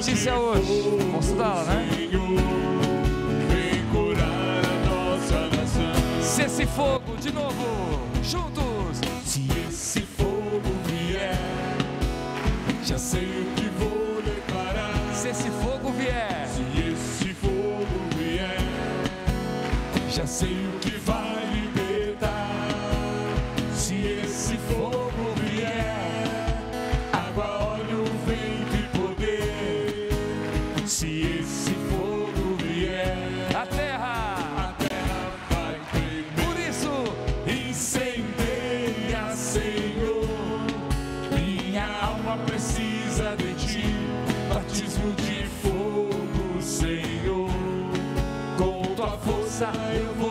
notícia hoje. Vamos estudá-la, né? Se esse fogo, de novo, tua força eu vou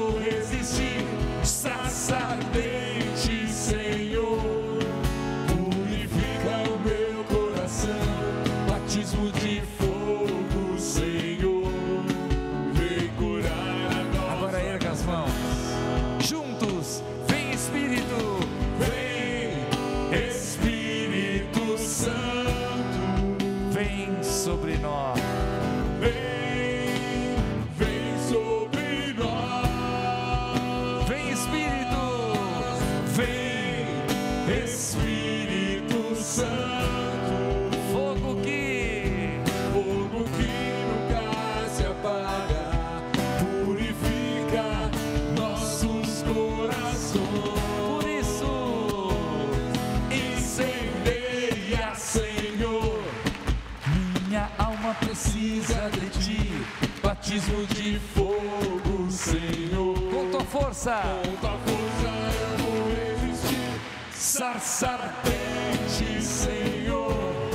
Com tua força eu vou resistir, sarça ardente, Senhor.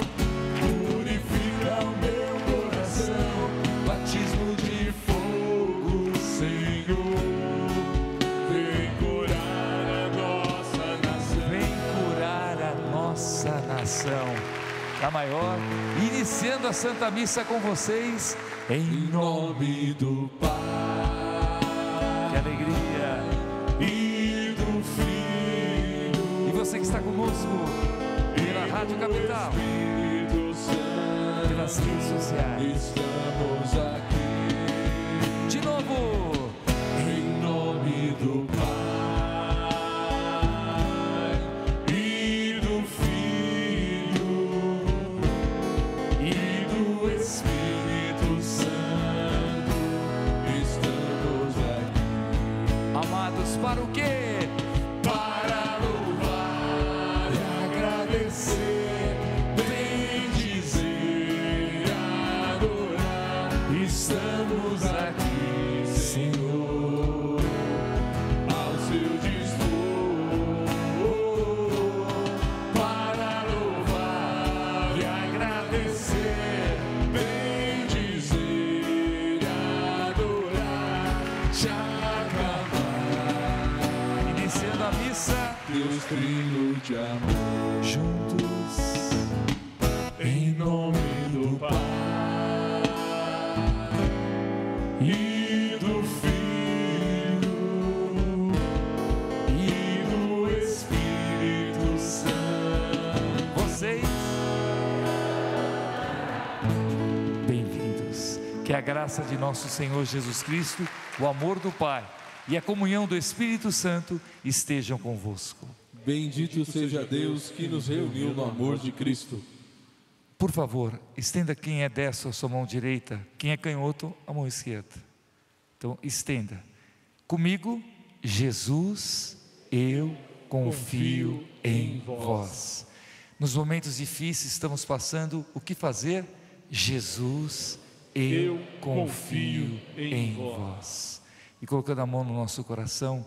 Purifica o meu coração, batismo de fogo, Senhor. Vem curar a nossa nação. Vem curar a nossa nação. A maior, iniciando a Santa Missa com vocês, Em nome do Pai. Trino de amor juntos. em nome do Pai e do Filho e do Espírito Santo. Vocês, bem-vindos. Que a graça de nosso Senhor Jesus Cristo, o amor do Pai e a comunhão do Espírito Santo estejam convosco. Bendito seja Deus que nos reuniu no amor de Cristo. Por favor, estenda quem é destro a sua mão direita, quem é canhoto, a mão esquerda. Então, estenda. Comigo, Jesus, eu confio em vós. Nos momentos difíceis estamos passando, o que fazer? Jesus, eu confio em vós. E colocando a mão no nosso coração,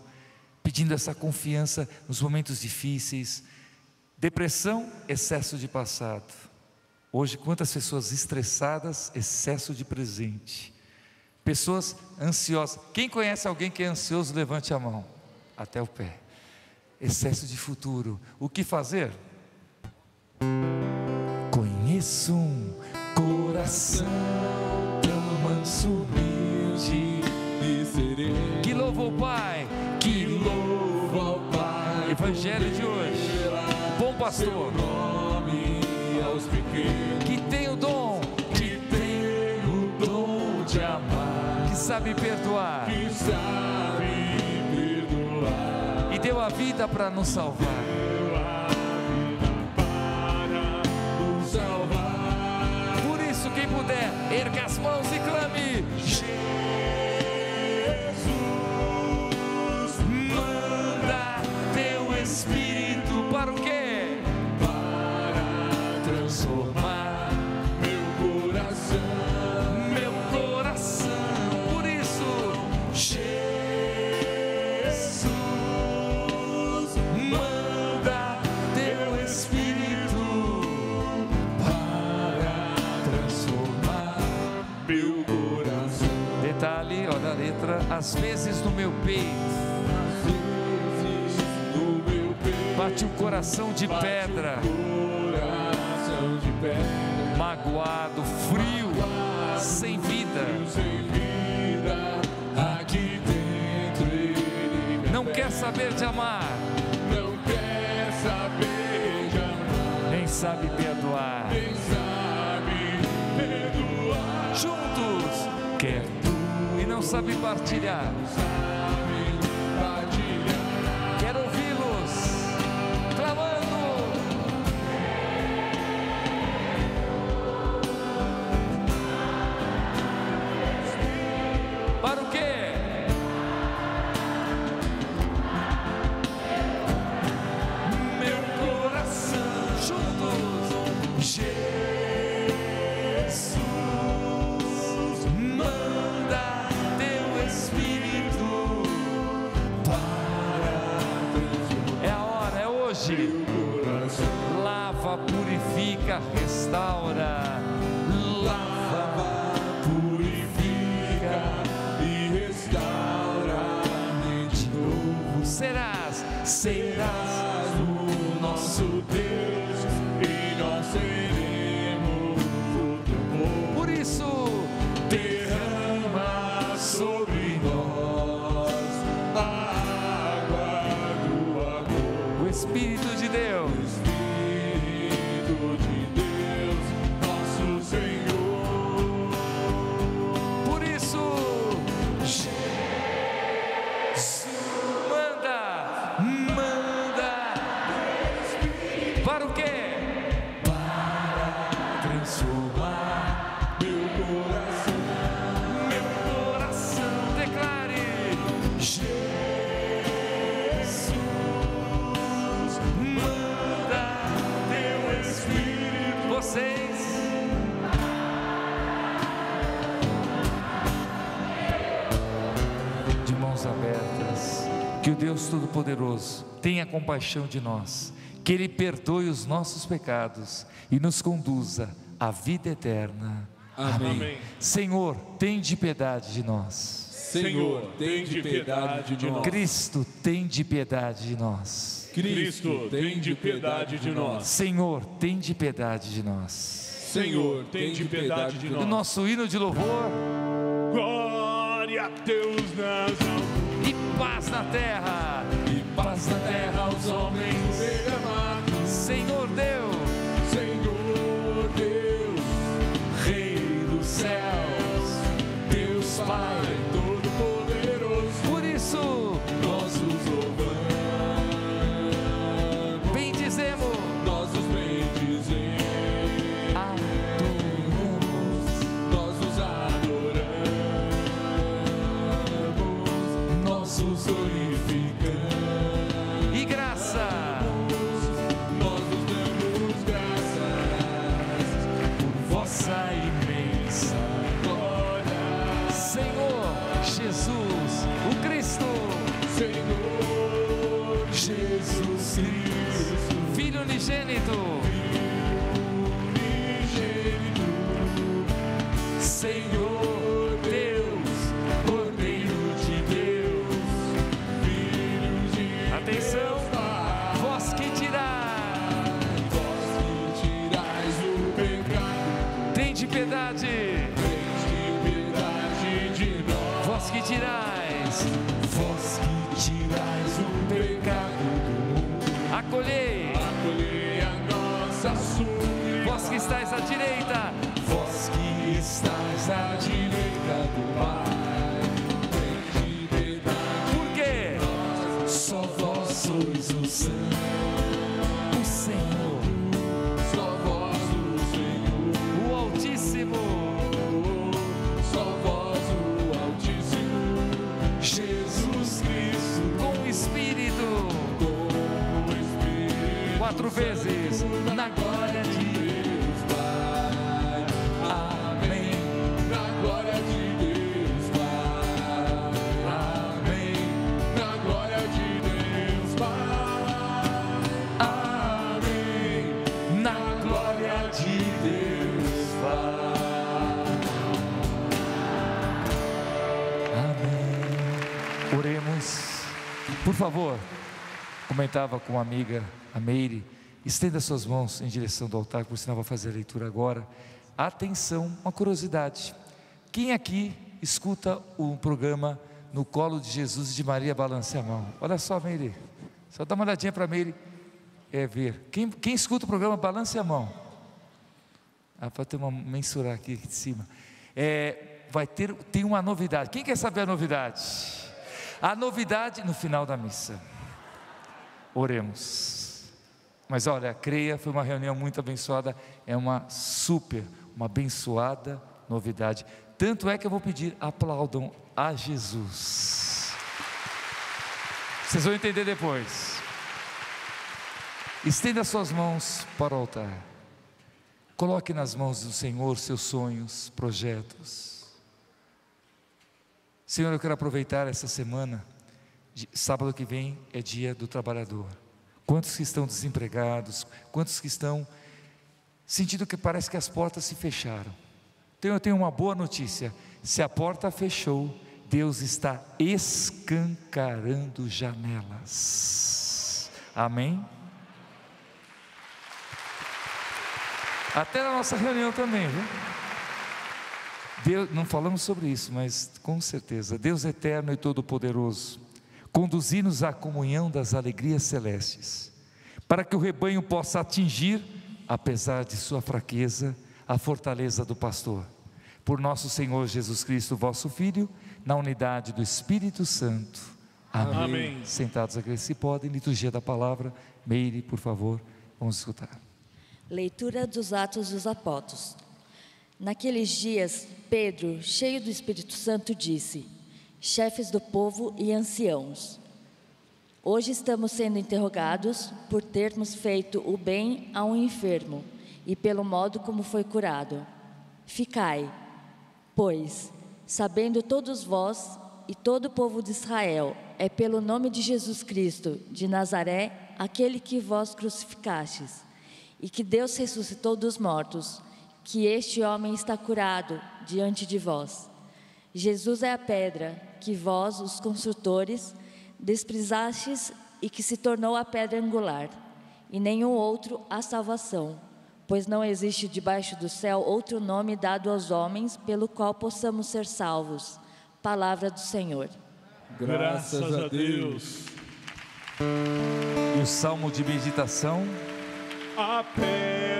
pedindo essa confiança nos momentos difíceis. Depressão, excesso de passado. Hoje, quantas pessoas estressadas, excesso de presente. Pessoas ansiosas. Quem conhece alguém que é ansioso, levante a mão. Até o pé. Excesso de futuro. O que fazer? Conheço um coração tão manso, humilde, E serei que louva o Pai, evangelho de hoje. Bom pastor. Que tem o dom. Que tem o dom de amar. Que sabe perdoar. Que sabe perdoar. E deu a vida para nos salvar. Por isso, quem puder, erga as mãos e clame. de pedra. Todo-Poderoso tenha compaixão de nós, que Ele perdoe os nossos pecados e nos conduza à vida eterna. Amém. Amém. Senhor, tem de piedade de nós. Senhor, tem de piedade de nós. Cristo, tem de piedade de nós. Cristo, tem de piedade de nós. Senhor, tem de piedade de nós. Senhor, tem de piedade de nós. O nosso hino de louvor. Glória a Deus nas alturas e paz na terra. Esta terra os homens. Filho unigênito. Favor, comentava com uma amiga, a Meire, estenda suas mãos em direção do altar, por sinal vai fazer a leitura agora. Atenção, uma curiosidade. Quem aqui escuta o programa No Colo de Jesus e de Maria Balance a Mão? Olha só, Meire. Só dá uma olhadinha para a Meire. É ver. Quem, quem escuta o programa Balance a Mão? Ah, para ter uma mensurar aqui, aqui de cima. É, vai ter, tem uma novidade. Quem quer saber a novidade? A novidade no final da missa. Oremos. Mas olha, creia, foi uma reunião muito abençoada. É uma super, uma abençoada novidade. Tanto é que eu vou pedir, aplaudam a Jesus. Vocês vão entender depois. Estenda suas mãos para o altar. Coloque nas mãos do Senhor seus sonhos, projetos. Senhor, eu quero aproveitar essa semana. Sábado que vem é dia do trabalhador. Quantos que estão desempregados, quantos que estão sentindo que parece que as portas se fecharam. Então eu tenho uma boa notícia: se a porta fechou, Deus está escancarando janelas. Amém? Até na nossa reunião também, viu? Deus, não falamos sobre isso, mas com certeza, Deus eterno e todo-poderoso, conduzir-nos à comunhão das alegrias celestes, para que o rebanho possa atingir, apesar de sua fraqueza, a fortaleza do pastor. Por nosso Senhor Jesus Cristo, vosso Filho, na unidade do Espírito Santo. Amém. Amém. Sentados aqui, se podem, liturgia da palavra. Meire, por favor, vamos escutar. Leitura dos Atos dos Apóstolos. Naqueles dias, Pedro, cheio do Espírito Santo, disse: Chefes do povo e anciãos, hoje estamos sendo interrogados por termos feito o bem a um enfermo e pelo modo como foi curado. Ficai, pois, sabendo todos vós e todo o povo de Israel, é pelo nome de Jesus Cristo, de Nazaré, aquele que vós crucificastes e que Deus ressuscitou dos mortos, que este homem está curado diante de vós. Jesus é a pedra que vós, os construtores, desprezastes e que se tornou a pedra angular, e nenhum outro a salvação, pois não existe debaixo do céu outro nome dado aos homens pelo qual possamos ser salvos. Palavra do Senhor. Graças a Deus. E o salmo de meditação. A pedra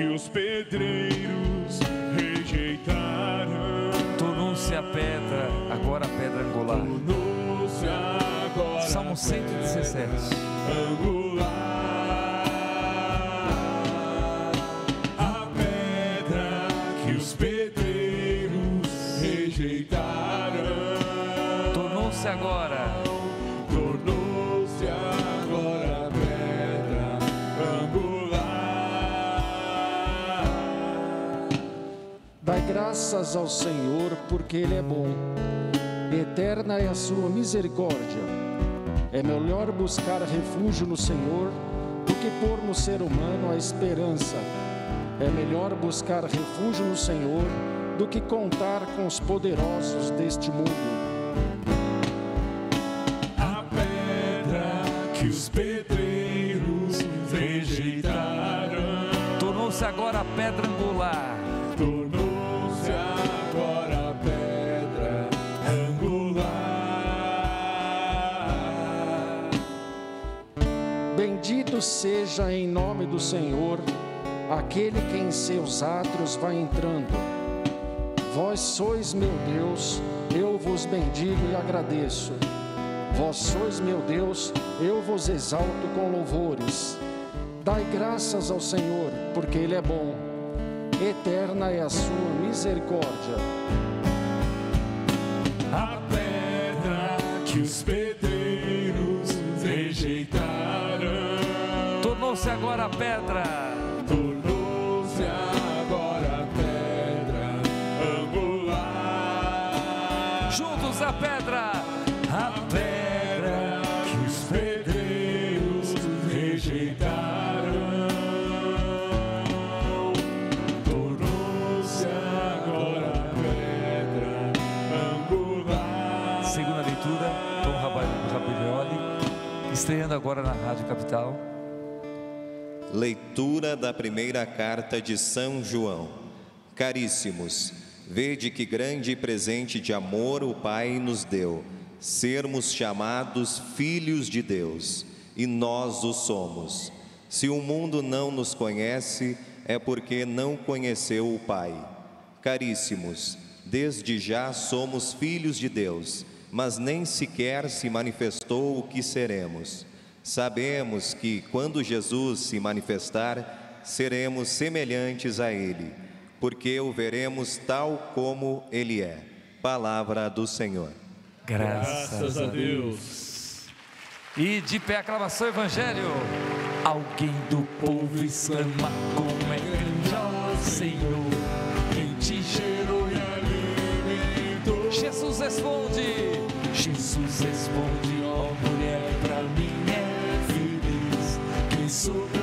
que os pedreiros rejeitaram Tornou-se a pedra, agora a pedra angular. Salmo 117. angular. Graças ao Senhor, porque Ele é bom. Eterna é a sua misericórdia. É melhor buscar refúgio no Senhor do que pôr no ser humano a esperança. É melhor buscar refúgio no Senhor do que contar com os poderosos deste mundo. A pedra que os pedreiros rejeitaram Tornou-se agora a pedra angular. Seja em nome do Senhor aquele que em seus átrios vai entrando. Vós sois meu Deus, eu vos bendigo e agradeço. Vós sois meu Deus, eu vos exalto com louvores. Dai graças ao Senhor, porque Ele é bom. Eterna é a sua misericórdia. A pedra que os pedreiros agora a pedra. tornou-se agora pedra angular. Juntos a pedra. A pedra que os pedreiros rejeitaram tornou-se agora pedra angular. Segunda leitura, Tom Rabaglioli, estreando agora na Rádio Capital. Leitura da primeira carta de São João. Caríssimos, vede que grande presente de amor o Pai nos deu, sermos chamados filhos de Deus, e nós o somos. Se o mundo não nos conhece, é porque não conheceu o Pai. Caríssimos, desde já somos filhos de Deus, mas nem sequer se manifestou o que seremos. Sabemos que quando Jesus se manifestar, seremos semelhantes a Ele, porque o veremos tal como Ele é. Palavra do Senhor. Graças, a Deus. E de pé aclamação Evangelho. Alguém do povo exclama como Quem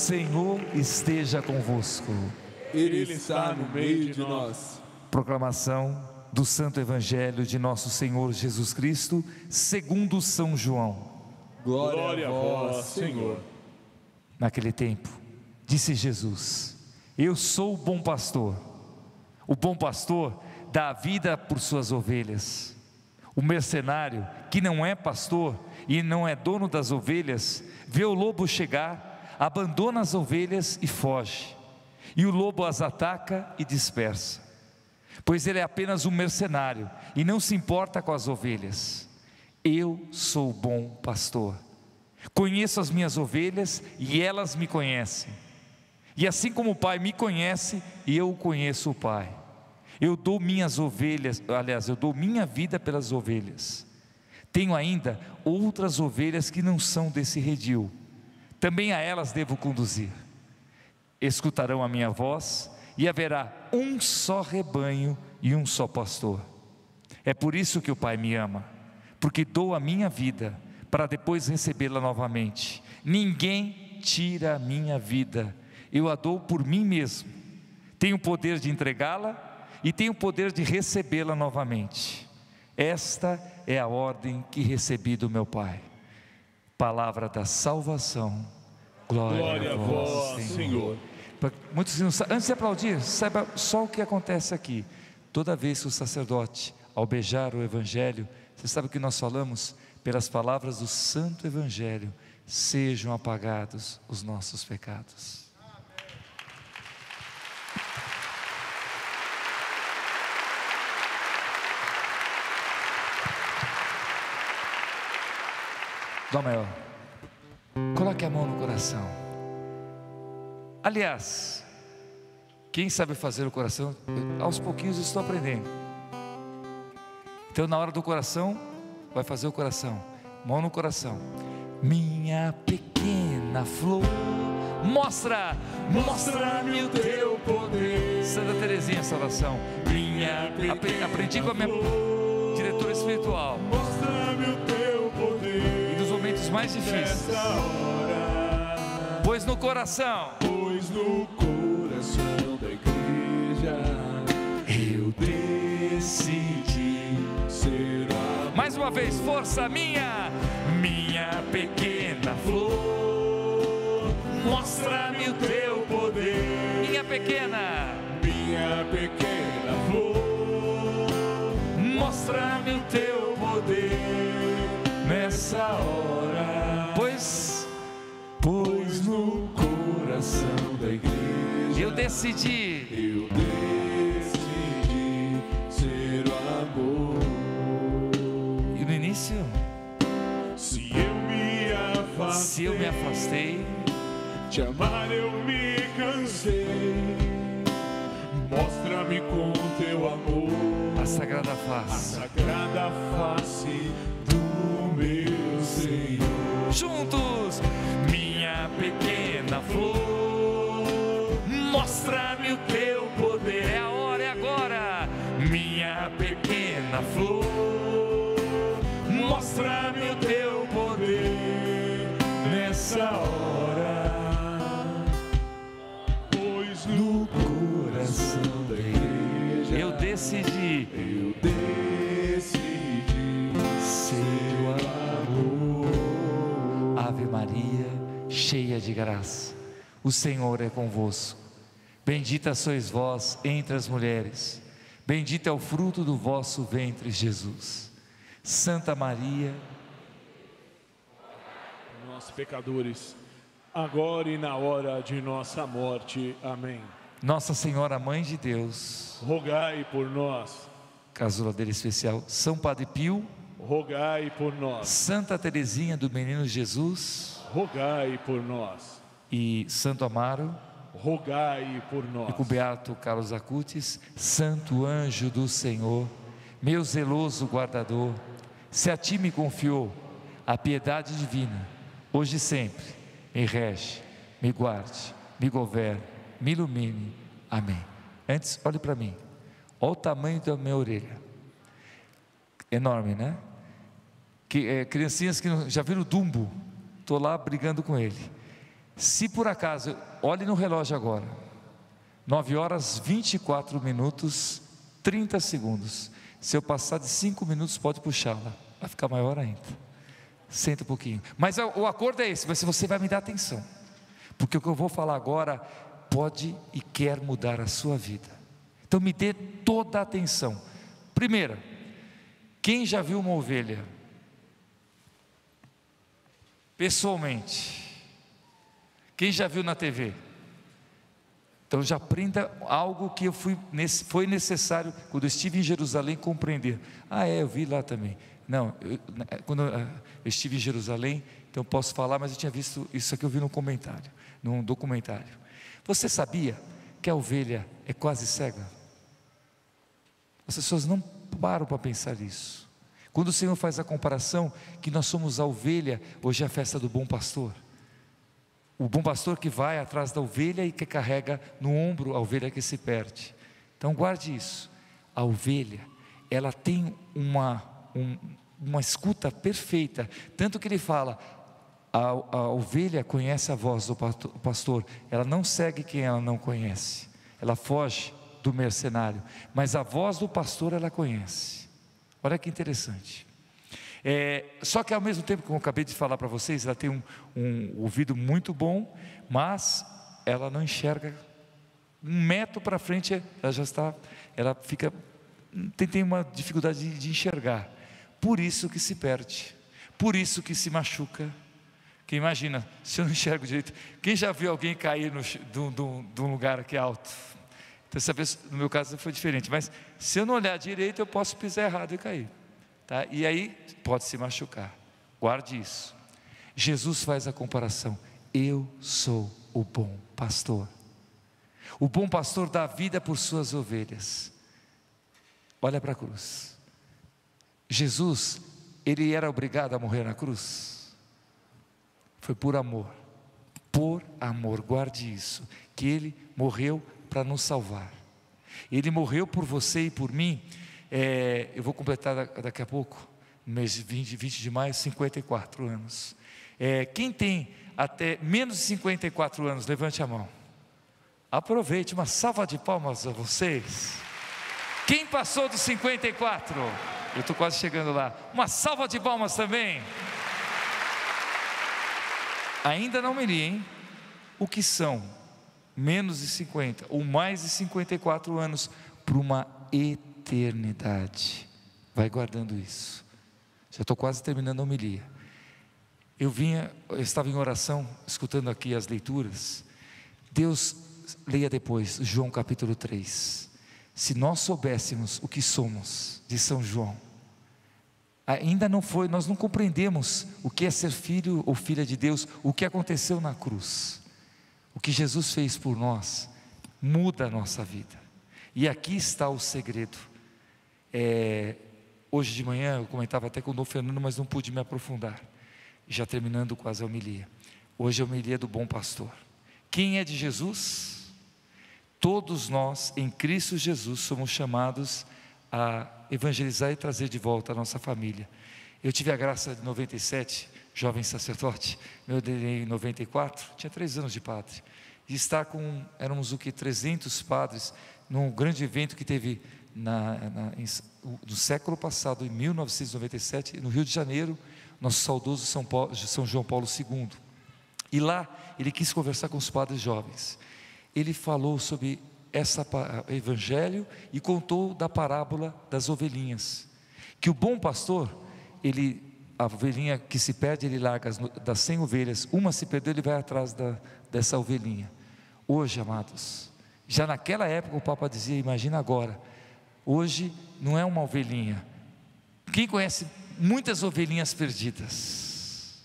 Senhor esteja convosco. Ele está no meio de nós. Proclamação do Santo Evangelho de nosso Senhor Jesus Cristo, segundo São João. Glória, a vós, Senhor. Naquele tempo, disse Jesus: Eu sou o bom pastor. O bom pastor dá a vida por suas ovelhas. O mercenário, que não é pastor e não é dono das ovelhas, vê o lobo chegar, abandona as ovelhas e foge. E o lobo as ataca e dispersa. Pois ele é apenas um mercenário e não se importa com as ovelhas. Eu sou o bom pastor. Conheço as minhas ovelhas e elas me conhecem. E assim como o Pai me conhece, eu conheço o Pai. Eu dou minhas ovelhas, aliás, eu dou minha vida pelas ovelhas. Tenho ainda outras ovelhas que não são desse redil. Também a elas devo conduzir. Escutarão a minha voz e haverá um só rebanho e um só pastor. É por isso que o Pai me ama, porque dou a minha vida para depois recebê-la novamente. Ninguém tira a minha vida, eu a dou por mim mesmo. Tenho o poder de entregá-la e tenho o poder de recebê-la novamente. Esta é a ordem que recebi do meu Pai. Palavra da salvação. Glória, Glória a vós, Senhor. Pra- Muitos não antes de aplaudir, saiba só o que acontece aqui. Toda vez que o sacerdote, ao beijar o Evangelho, você sabe o que nós falamos? Pelas palavras do Santo Evangelho, sejam apagados os nossos pecados. Dó maior. Coloque a mão no coração. Aliás, quem sabe fazer o coração, eu, aos pouquinhos eu estou aprendendo. Então, na hora do coração, vai fazer o coração, mão no coração. Minha pequena flor, mostra, mostra-me o teu poder. Santa Teresinha, essa oração. Minha Apre- aprendi com a minha diretora espiritual. Mostra-me o teu mais difíceis, hora, pois no coração pois no coração da igreja eu decidi. ser Mais uma vez, força minha, minha pequena flor. Mostra-me o teu poder, minha pequena. minha pequena Coração da igreja eu decidi. eu decidi ser o amor. E no início, Se eu me afastei, se eu me afastei, te amar eu me cansei. Mostra-me com teu amor a sagrada a face. sagrada face do meu Senhor. Juntos, minha pequena flor, flor, mostra-me o teu poder nessa hora. Pois no coração da igreja Eu decidi eu decidi ser o amor. Ave Maria, cheia de graça, o Senhor é convosco. Bendita sois vós entre as mulheres, bendito é o fruto do vosso ventre, Jesus. Santa Maria, Nós pecadores, agora e na hora de nossa morte. Amém. Nossa Senhora Mãe de Deus, Rogai por nós, casula dele especial, São Padre Pio, rogai por nós, Santa Teresinha do Menino Jesus rogai por nós, e Santo Amaro, rogai por nós. e com Beato Carlos Acutis, Santo Anjo do Senhor, meu zeloso guardador, se a ti me confiou a piedade divina, hoje e sempre, me rege, me guarde, me governe, me ilumine. Amém. Antes, olhe para mim, olha o tamanho da minha orelha, enorme, né? Que, é, criancinhas que já viram o Dumbo, estou lá brigando com ele. Se por acaso, olhe no relógio agora, 9 horas 24 minutos 30 segundos. Se eu passar de 5 minutos, pode puxá-la, vai ficar maior ainda. Senta um pouquinho. Mas o o acordo é esse: mas você vai me dar atenção, porque o que eu vou falar agora pode e quer mudar a sua vida. Então me dê toda a atenção. Primeira, quem já viu uma ovelha? Pessoalmente. Quem já viu na TV? Então já aprenda algo que eu fui, foi necessário quando eu estive em Jerusalém compreender. Ah, é, eu vi lá também. Não, eu- na- quando ah, eu estive em Jerusalém, então posso falar, mas eu tinha visto isso aqui eu vi num comentário, num documentário. Você sabia que a ovelha é quase cega? As pessoas não param para pensar nisso. Quando o Senhor faz a comparação que nós somos a ovelha, hoje é a festa do bom pastor. O bom pastor que vai atrás da ovelha e que carrega no ombro a ovelha que se perde. Então guarde isso. A ovelha, ela tem uma, um- uma escuta perfeita. Tanto que ele fala, a, a ovelha conhece a voz do pasto- pastor, ela não segue quem ela não conhece, ela foge do mercenário, mas a voz do pastor ela conhece. Olha que interessante. É, só que ao mesmo tempo, como eu acabei de falar para vocês, ela tem um, um ouvido muito bom, mas ela não enxerga um metro para frente, ela já está, ela fica, tem, tem uma dificuldade de, de enxergar. Por isso que se perde, por isso que se machuca. Que imagina, se eu não enxergo direito, quem já viu alguém cair de um- lugar que é alto? Então, vez, no meu caso foi diferente, mas se eu não olhar direito, eu posso pisar errado e cair. Tá? E aí pode se machucar. Guarde isso. Jesus faz a comparação. Eu sou o bom pastor. O bom pastor dá vida por suas ovelhas. Olha para a cruz. Jesus, ele era obrigado a morrer na cruz. Foi por amor. Por amor, guarde isso, que ele morreu para nos salvar. Ele morreu por você e por mim. É, eu vou completar daqui a pouco, no mês 20, 20 de maio, 54 anos. É, quem tem até menos de 54 anos, levante a mão. Aproveite, uma salva de palmas a vocês. Quem passou dos 54? Eu estou quase chegando lá. Uma salva de palmas também. Ainda não me li, hein? O que são menos de 50 ou mais de 54 anos para uma eternidade? Vai guardando isso. Já estou quase terminando a homilia. Eu vinha, eu estava em oração, escutando aqui as leituras. Deus, leia depois, João capítulo 3. Se nós soubéssemos o que somos de São João, ainda não foi, nós não compreendemos o que é ser filho ou filha de Deus, o que aconteceu na cruz. O que Jesus fez por nós muda a nossa vida. E aqui está o segredo. É, hoje de manhã eu comentava até com o Dom Fernando, mas não pude me aprofundar já terminando quase a homilia. Hoje é a homilia do bom pastor. Quem é de Jesus? Todos nós, em Cristo Jesus, somos chamados a evangelizar e trazer de volta a nossa família. Eu tive a graça de 97, jovem sacerdote, meu ordenei em 94, tinha três anos de padre, de estar com, éramos o que, 300 padres, num grande evento que teve na, na, em, no século passado, em 1997, no Rio de Janeiro, nosso saudoso São, Paulo, São João Paulo II. E lá ele quis conversar com os padres jovens. Ele falou sobre esse evangelho e contou da parábola das ovelhinhas. Que o bom pastor, ele a ovelhinha que se perde, ele larga das 100 ovelhas, uma se perdeu, ele vai atrás da, dessa ovelhinha. Hoje, amados, já naquela época o Papa dizia, imagina agora, hoje não é uma ovelhinha. Quem conhece muitas ovelhinhas perdidas.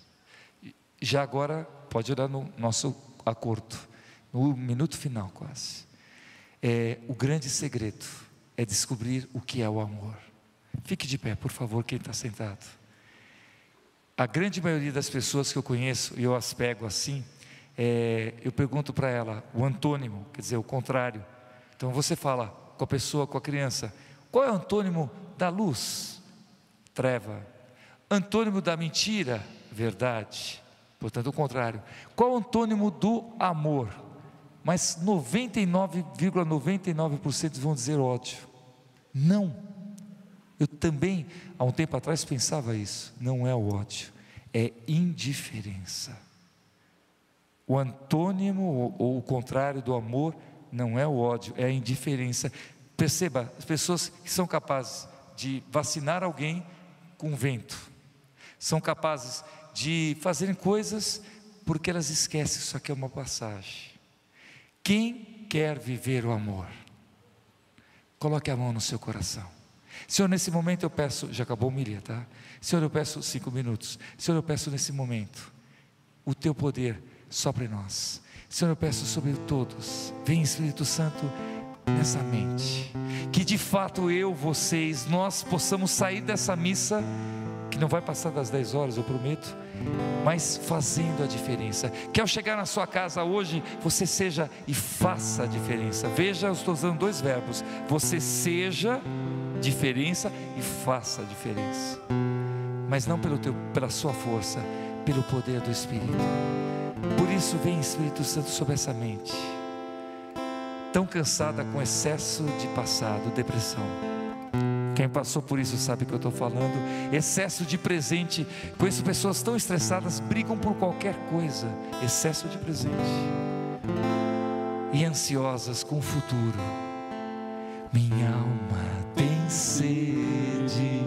Já agora, pode olhar no nosso acordo, no minuto final quase. É, o grande segredo é descobrir o que é o amor. Fique de pé, por favor, quem está sentado. A grande maioria das pessoas que eu conheço, e eu as pego assim, é, eu pergunto para ela o antônimo, quer dizer, o contrário. Então você fala com a pessoa, com a criança, qual é o antônimo da luz? treva. Antônimo da mentira, verdade. Portanto, o contrário. Qual o antônimo do amor? Mas 99,99% ,99 vão dizer ódio. Não. Eu também, há um tempo atrás, pensava isso. Não é o ódio, é indiferença. O antônimo ou o contrário do amor não é o ódio, é a indiferença. Perceba, as pessoas que são capazes de vacinar alguém com vento. São capazes de fazerem coisas porque elas esquecem que isso aqui é uma passagem. Quem quer viver o amor? Coloque a mão no seu coração. Senhor, nesse momento eu peço, já acabou a milha, tá? Senhor, eu peço cinco minutos. Senhor, eu peço nesse momento, o teu poder sobre nós. Senhor, eu peço sobre todos. Vem Espírito Santo nessa mente. Que de fato eu, vocês, nós possamos sair dessa missa, que não vai passar das 10 horas, eu prometo, mas fazendo a diferença. Que ao chegar na sua casa hoje, você seja e faça a diferença. Veja, eu estou usando dois verbos: você seja diferença e faça a diferença. Mas não pelo teu, pela sua força, pelo poder do Espírito. Isso, vem Espírito Santo sobre essa mente tão cansada com excesso de passado, depressão. Quem passou por isso sabe o que eu estou falando. Excesso de presente. Conheço pessoas tão estressadas, brigam por qualquer coisa. Excesso de presente. E ansiosas com o futuro. Minha alma tem sede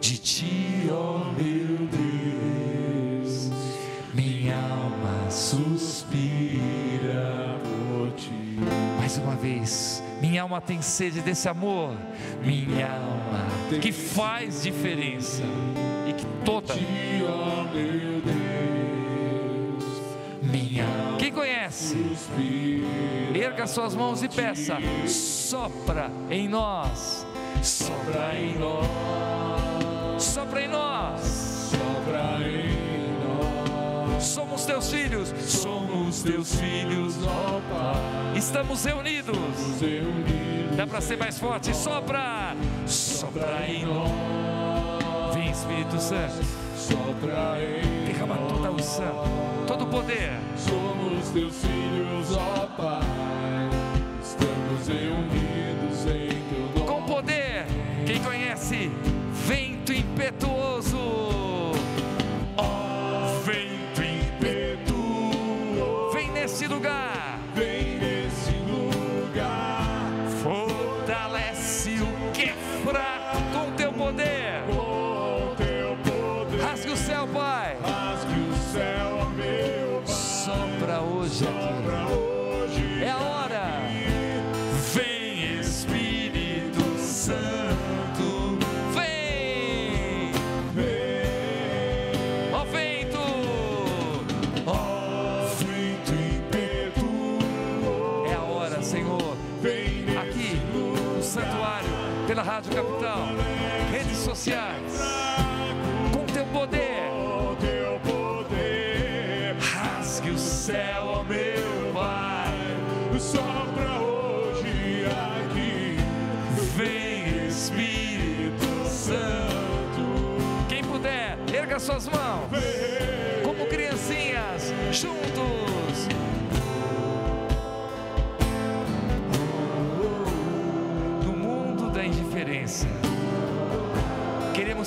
de ti, ó oh meu Deus. Suspira mais uma vez, minha alma tem sede desse amor, minha alma que faz diferença e que toda. Minha. Quem conhece? conhece. Erga suas mãos e peça: sopra em nós, Sopra em nós, sopra em nós. Nós. Somos teus filhos, Somos teus filhos, ó Pai. estamos reunidos. Nos reunidos, Dá para ser mais forte? Sopra, sopra em nós, vem Espírito Santo, sopra em derrama toda a unção, todo o poder. Somos teus filhos,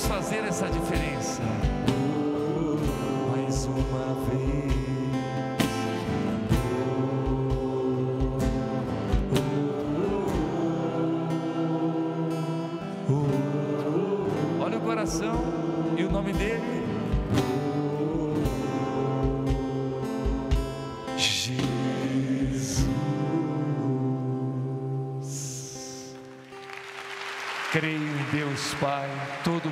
fazer essa diferença. Mais uma vez. Olha o coração e o nome dele. Creio em Deus Pai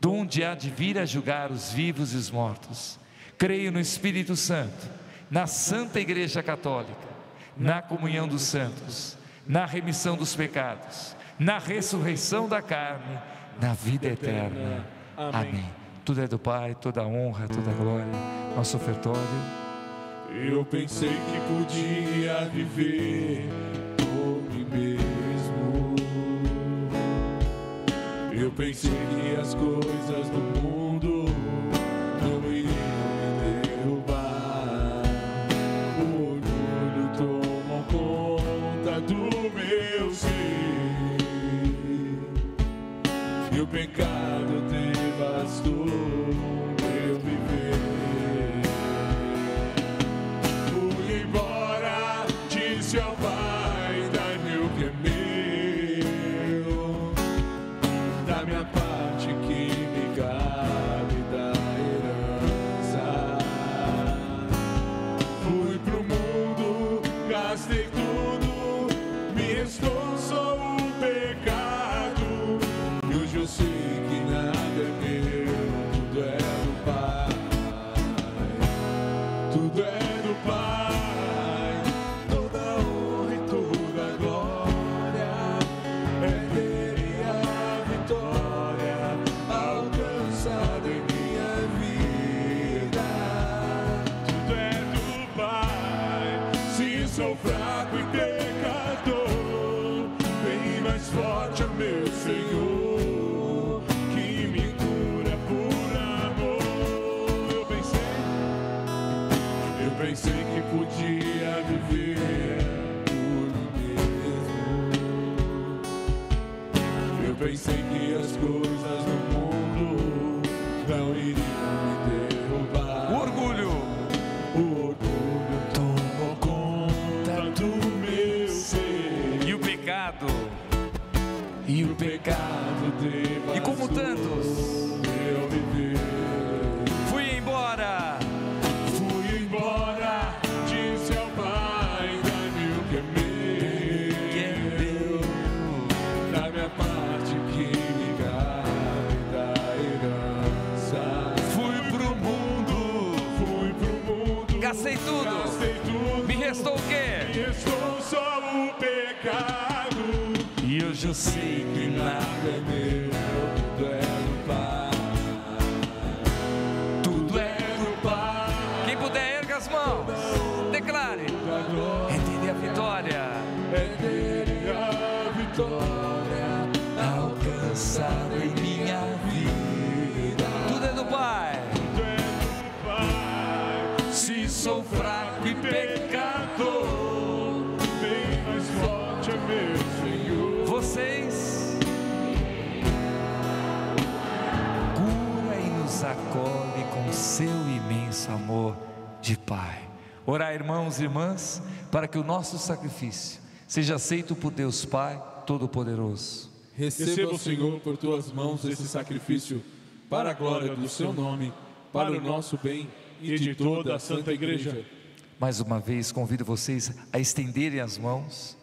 donde há de vir a julgar os vivos e os mortos. Creio no Espírito Santo, na Santa Igreja Católica, na comunhão dos santos, na remissão dos pecados, na ressurreição da carne, na vida eterna. Amém. Tudo é do Pai, toda honra, toda glória. Nosso ofertório. Eu pensei que podia viver por mim mesmo. Eu pensei que as coisas do mundo não iriam me derrubar. O orgulho tomou conta do meu ser. E o pecado irmãos e irmãs, para que o nosso sacrifício seja aceito por Deus Pai Todo-Poderoso. Receba, Senhor, por tuas mãos esse sacrifício, para a glória do seu nome, para o nosso bem e de toda a Santa Igreja. Mais uma vez convido vocês a estenderem as mãos,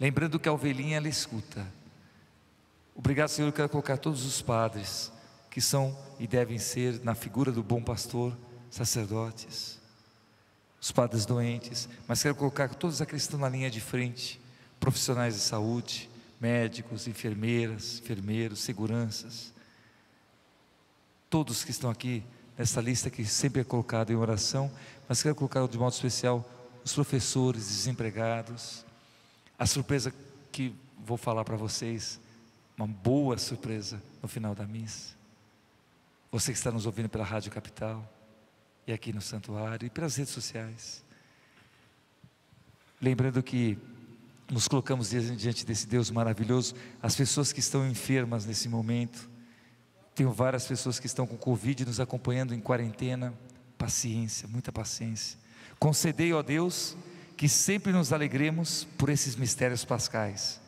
lembrando que a ovelhinha ela escuta. Obrigado, Senhor, eu quero colocar todos os padres que são e devem ser na figura do bom pastor, sacerdotes, os padres doentes, mas quero colocar todos aqueles que estão na linha de frente, profissionais de saúde, médicos, enfermeiras, enfermeiros, seguranças, todos que estão aqui nessa lista que sempre é colocada em oração, mas quero colocar de modo especial os professores, desempregados, a surpresa que vou falar para vocês, uma boa surpresa no final da missa. Você que está nos ouvindo pela Rádio Capital e aqui no Santuário e pelas redes sociais. Lembrando que nos colocamos diante desse Deus maravilhoso, as pessoas que estão enfermas nesse momento, tenho várias pessoas que estão com Covid nos acompanhando em quarentena. Paciência, muita paciência. Concedei, ó Deus, que sempre nos alegremos por esses mistérios pascais,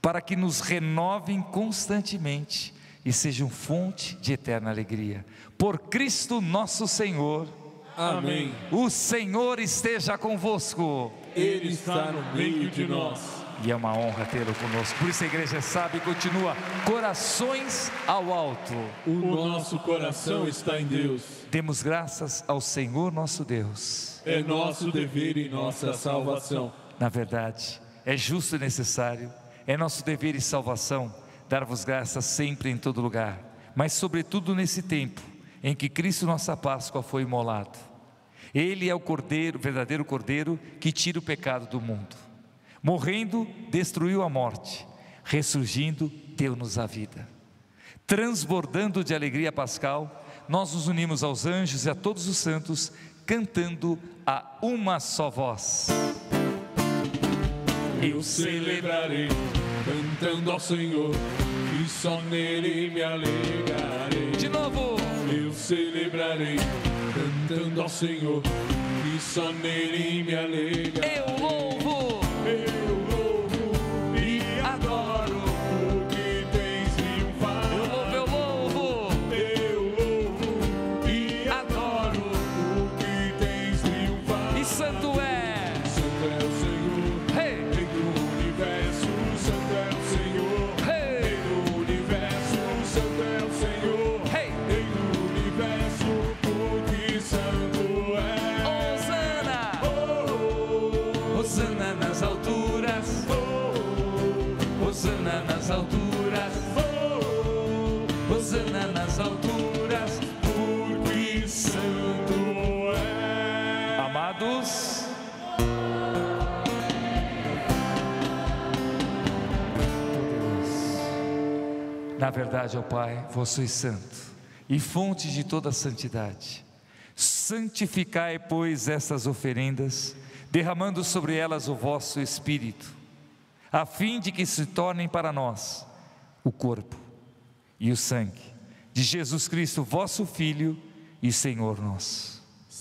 para que nos renovem constantemente e sejam fonte de eterna alegria. Por Cristo nosso Senhor. Amém. O Senhor esteja convosco. Ele está no meio de nós. E é uma honra tê-lo conosco. Por isso a igreja sabe e continua corações ao alto. O nosso coração está em Deus. Demos graças ao Senhor nosso Deus. É nosso dever e nossa salvação. Na verdade, é justo e necessário, é nosso dever e salvação dar-vos graças sempre em todo lugar, mas sobretudo nesse tempo em que Cristo nossa Páscoa foi imolado. Ele é o Cordeiro, o verdadeiro Cordeiro que tira o pecado do mundo. Morrendo, destruiu a morte, ressurgindo, deu-nos a vida. Transbordando de alegria pascal, nós nos unimos aos anjos e a todos os santos, cantando a uma só voz. Eu celebrarei, cantando ao Senhor, e só nele me alegrarei. De novo, Eu celebrarei, cantando ao Senhor, e só nele me alegrarei. eu louvo. Eu louvo Amados, na verdade, ó Pai, vós sois santo e fonte de toda santidade. Santificai, pois, essas oferendas, derramando sobre elas o vosso Espírito, a fim de que se tornem para nós o corpo e o sangue de Jesus Cristo, vosso Filho e Senhor nosso.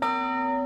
Do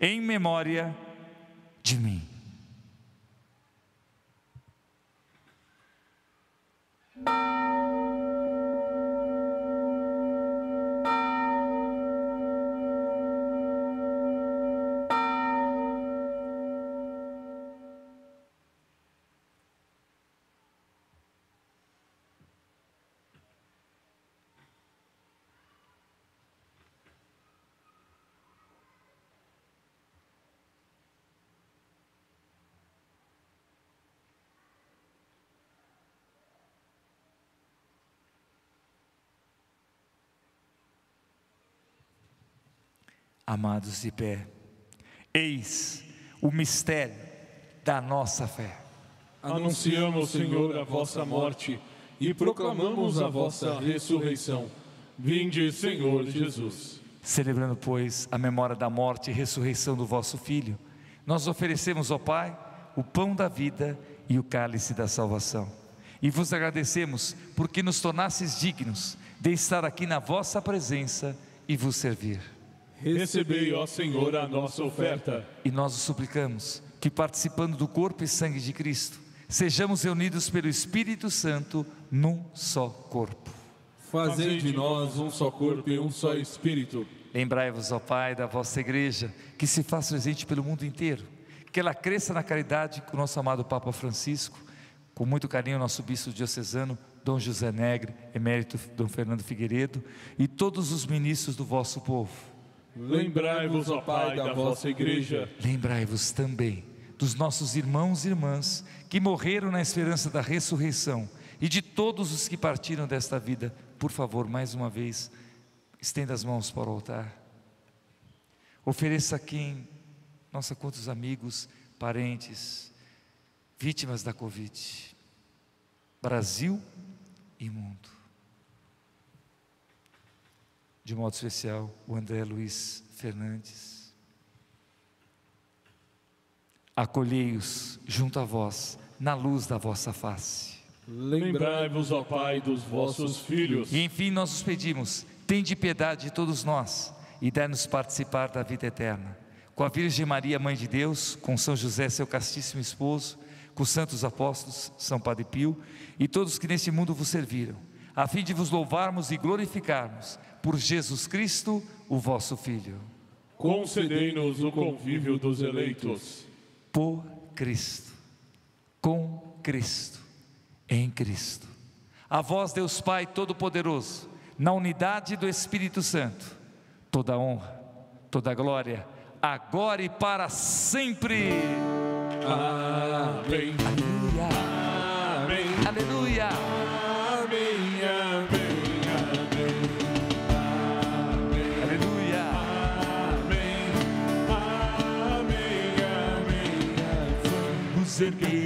em memória de mim. Amados de pé, eis o mistério da nossa fé. Anunciamos, Senhor, a vossa morte e proclamamos a vossa ressurreição. Vinde, Senhor Jesus. Celebrando, pois, a memória da morte e ressurreição do vosso Filho, nós oferecemos ao Pai o pão da vida e o cálice da salvação. E vos agradecemos porque nos tornastes dignos de estar aqui na vossa presença e vos servir. Recebei, ó Senhor, a nossa oferta. E nós o suplicamos que, participando do corpo e sangue de Cristo, sejamos reunidos pelo Espírito Santo num só corpo. Fazei de nós um só corpo e um só espírito. Lembrai-vos, ó Pai, da vossa igreja, que se faz presente pelo mundo inteiro, que ela cresça na caridade com o nosso amado Papa Francisco, com muito carinho, nosso bispo diocesano, Dom José Negre, emérito Dom Fernando Figueiredo, e todos os ministros do vosso povo Lembrai-vos, ó Pai, da vossa igreja. Lembrai-vos também dos nossos irmãos e irmãs que morreram na esperança da ressurreição e de todos os que partiram desta vida. Por favor, mais uma vez, estenda as mãos para o altar. Ofereça a quem, nossa, quantos amigos, parentes, vítimas da Covid, Brasil e mundo. De modo especial o André Luiz Fernandes. Acolhei-os junto a vós, na luz da vossa face. Lembrai-vos, ó Pai, dos vossos filhos. E enfim nós os pedimos, tende piedade de todos nós e dai-nos participar da vida eterna. Com a Virgem Maria, Mãe de Deus, com São José, seu castíssimo esposo, com os santos apóstolos, São Padre Pio e todos que neste mundo vos serviram, a fim de vos louvarmos e glorificarmos por Jesus Cristo, o vosso Filho. Concedei-nos o convívio dos eleitos. Por Cristo, com Cristo, em Cristo. A vós, Deus Pai Todo-Poderoso, na unidade do Espírito Santo, toda honra, toda glória, agora e para sempre. Amém. Aleluia. Amém. Aleluia. Amém. Vamos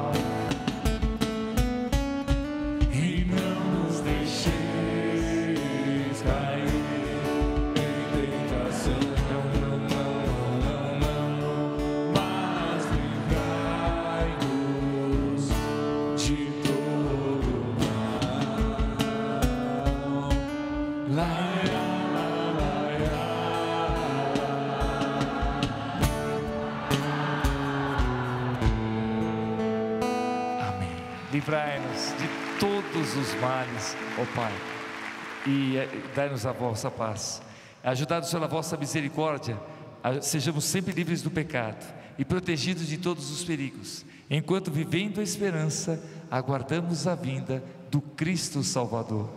todos os males, ó Pai, e eh, dai-nos a vossa paz. Ajudados pela vossa misericórdia, sejamos sempre livres do pecado e protegidos de todos os perigos, enquanto vivendo a esperança, aguardamos a vinda do Cristo Salvador.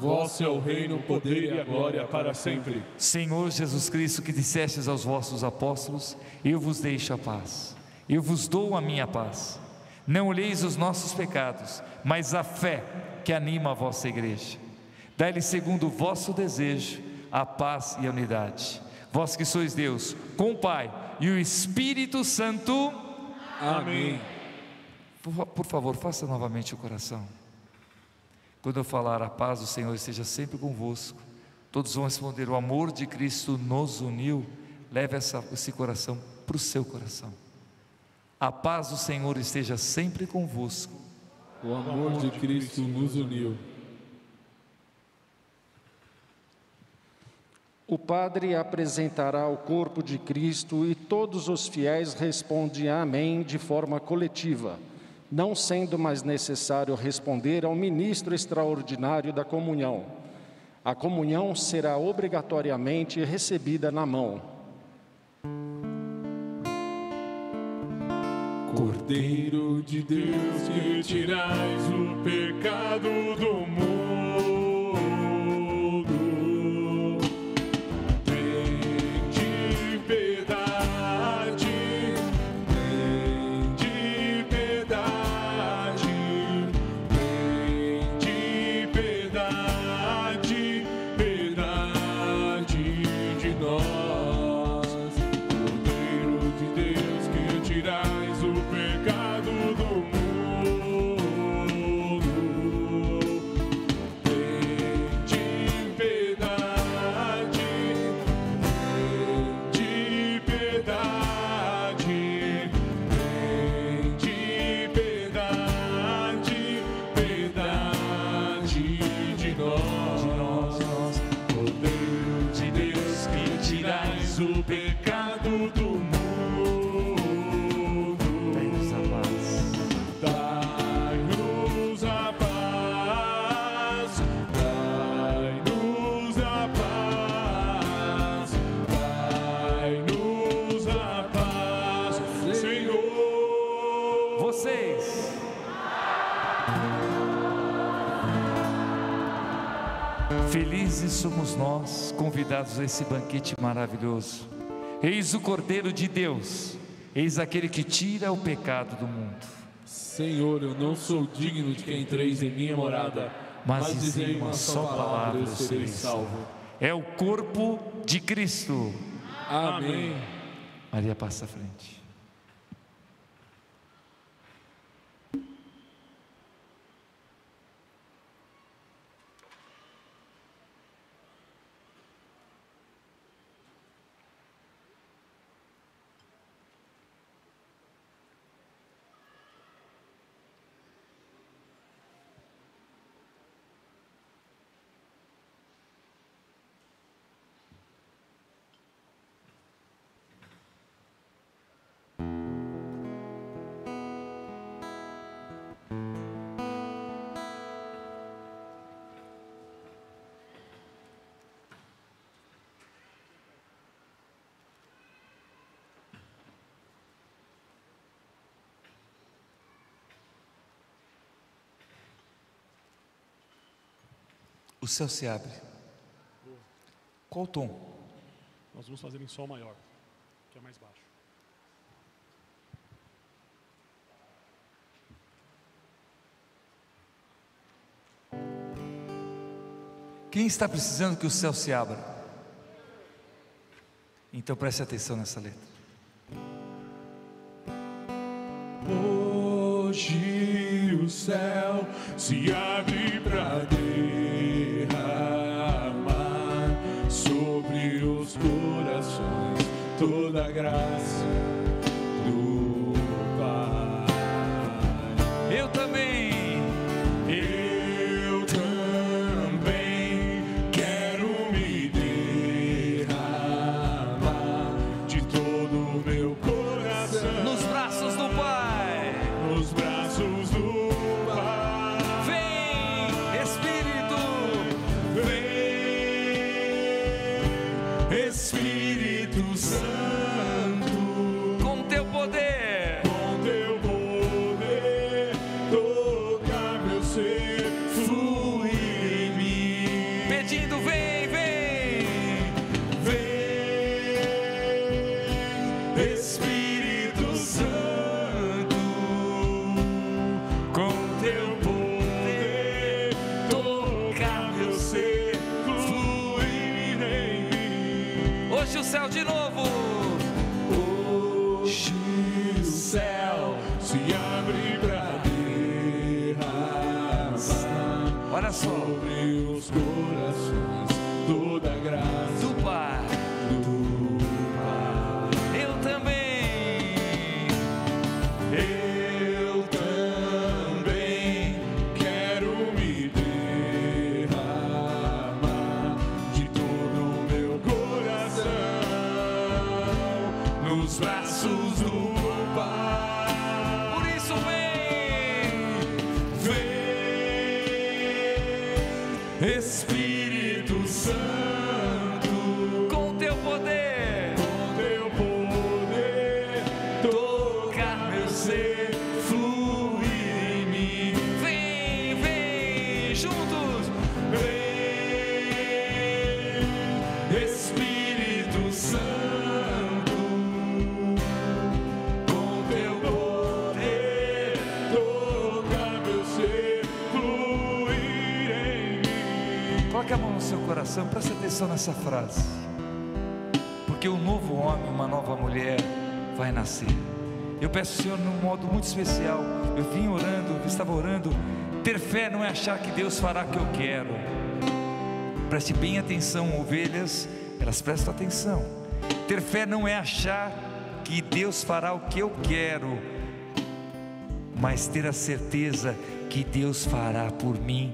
Vosso é o reino, o poder e a glória para sempre. Senhor Jesus Cristo, que dissestes aos vossos apóstolos: Eu vos deixo a paz, eu vos dou a minha paz. Não olheis os nossos pecados, mas a fé que anima a vossa igreja. Dai-lhe segundo o vosso desejo a paz e a unidade. Vós que sois Deus, com o Pai e o Espírito Santo. Amém. Por, por favor, faça novamente o coração. Quando eu falar a paz do Senhor esteja sempre convosco, todos vão responder: o amor de Cristo nos uniu. Leve essa, esse coração para o seu coração. A paz do Senhor esteja sempre convosco. O amor de Cristo nos uniu. O padre apresentará o corpo de Cristo e todos os fiéis respondem Amém de forma coletiva, não sendo mais necessário responder ao ministro extraordinário da comunhão. A comunhão será obrigatoriamente recebida na mão. Cordeiro de Deus que tirais o pecado do mundo. Nós, convidados a esse banquete maravilhoso. Eis o Cordeiro de Deus, eis aquele que tira o pecado do mundo. Senhor, eu não sou digno de que entreis em minha morada, Mas dizei uma só palavra, eu serei salvo. É o corpo de Cristo. Amém. Maria passa à frente. O céu se abre. Qual o tom? Nós vamos fazer em Sol maior, que é mais baixo. Quem está precisando que o céu se abra? Então preste atenção nessa letra. Hoje o céu se abre para derramar toda graça nessa frase. Porque um novo homem, uma nova mulher vai nascer. Eu peço Senhor num modo muito especial. Eu vim orando, estava orando. Ter fé não é achar que Deus fará o que eu quero. Preste bem atenção, ovelhas, elas prestam atenção. Ter fé não é achar que Deus fará o que eu quero, mas ter a certeza que Deus fará por mim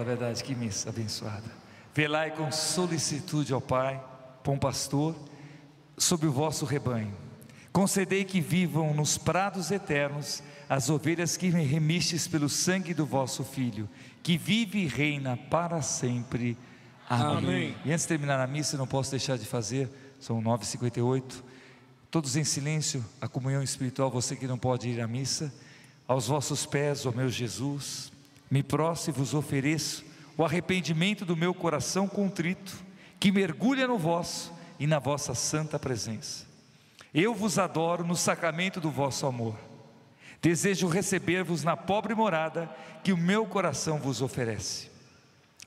Fala a verdade, que missa abençoada. Velai com solicitude ao Pai, bom pastor, sobre o vosso rebanho. Concedei que vivam nos prados eternos as ovelhas que me remistes pelo sangue do vosso Filho, que vive e reina para sempre. Amém. Amém. E antes de terminar a missa, não posso deixar de fazer, são 9h58, todos em silêncio, a comunhão espiritual, você que não pode ir à missa, aos vossos pés, ó meu Jesus, me prostro e vos ofereço o arrependimento do meu coração contrito, que mergulha no vosso e na vossa santa presença. Eu vos adoro no sacramento do vosso amor. Desejo receber-vos na pobre morada que o meu coração vos oferece.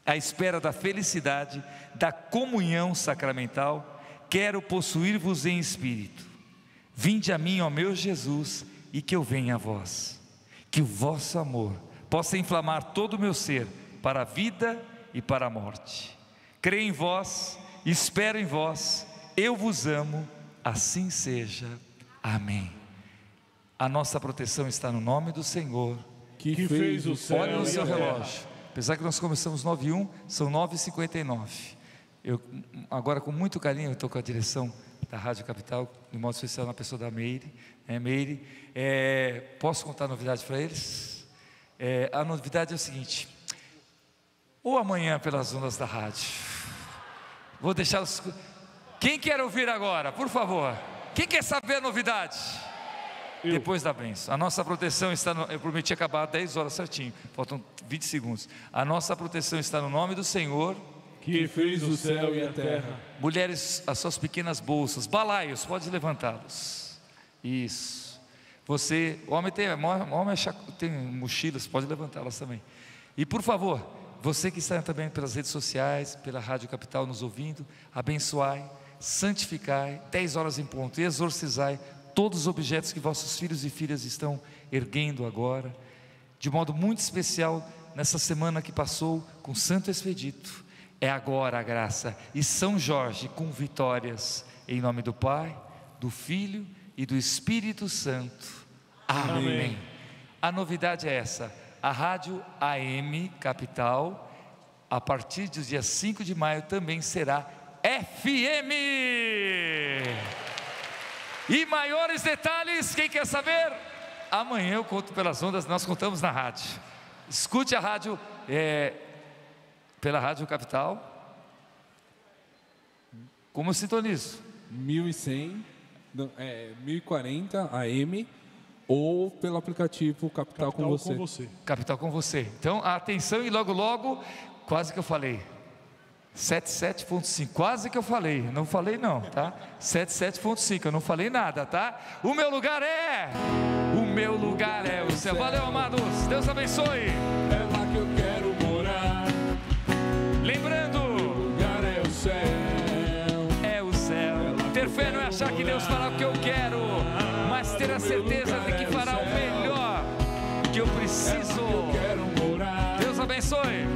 À espera da felicidade, da comunhão sacramental, quero possuir-vos em espírito. Vinde a mim, ó meu Jesus, e que eu venha a vós. Que o vosso amor possa inflamar todo o meu ser para a vida e para a morte. Creio em vós, espero em vós, eu vos amo, assim seja. Amém. A nossa proteção está no nome do Senhor. Que fez o céu Olha no e seu relógio. Apesar que nós começamos 9 e 1, são 9 e 59. Eu, agora, com muito carinho, eu estou com a direção da Rádio Capital, de modo especial na pessoa da Meire. É, Meire, é, posso contar a novidade para eles? É, a novidade é o seguinte: ou amanhã pelas ondas da rádio, vou deixar os. Quem quer ouvir agora, por favor? Quem quer saber a novidade? Depois da bênção. A nossa proteção está no, Eu prometi acabar às 10 horas certinho. Faltam 20 segundos. A nossa proteção está no nome do Senhor. Que fez o céu e a terra. Mulheres, as suas pequenas bolsas, balaios, pode levantá-los. Isso. Você, homem tem, homem é tem mochilas, pode levantá-las também. E por favor, você que está também pelas redes sociais, pela Rádio Capital nos ouvindo, abençoai, santificai, 10 horas em ponto, exorcizai todos os objetos que vossos filhos e filhas estão erguendo agora, de modo muito especial nessa semana que passou com Santo Expedito. É agora a graça e São Jorge com vitórias em nome do Pai, do Filho e do Espírito Santo. Amém. A novidade é essa: a rádio AM Capital, a partir do dia 5 de maio, também será FM. E maiores detalhes, quem quer saber? Amanhã eu conto pelas ondas, nós contamos na rádio. Escute a rádio é, pela Rádio Capital. Como eu sintonizo? 1100, não, é, 1040 AM ou pelo aplicativo Capital, com, Capital você. com você. Capital com você. Então, atenção e logo, logo, quase que eu falei. 77.5, quase que eu falei, não falei não, tá? 77.5, eu não falei nada, tá? O meu lugar é, o meu lugar é o céu. Valeu, amados, Deus abençoe. Fé não é achar que Deus fará o que eu quero, mas ter a certeza de que fará o melhor que eu preciso. Deus abençoe.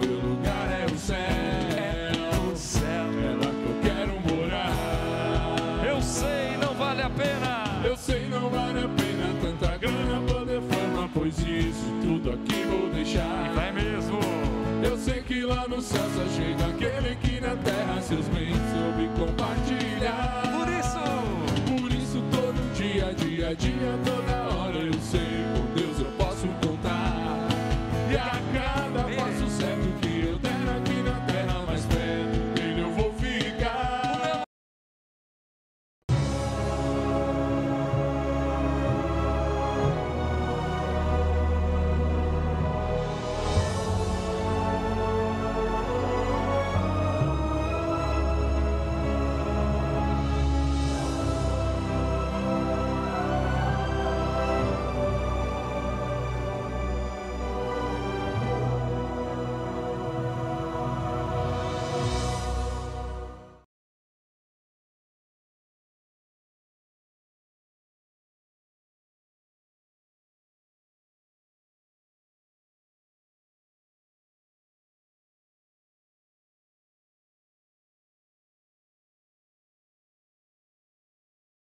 Meu lugar é o céu. É o céu. É lá que eu quero morar. Eu sei, não vale a pena. Eu sei não vale a pena tanta grana, poder, fama, pois isso tudo aqui vou deixar. Vai mesmo. Eu sei que lá no céu só chega aquele que na terra seus bens dia,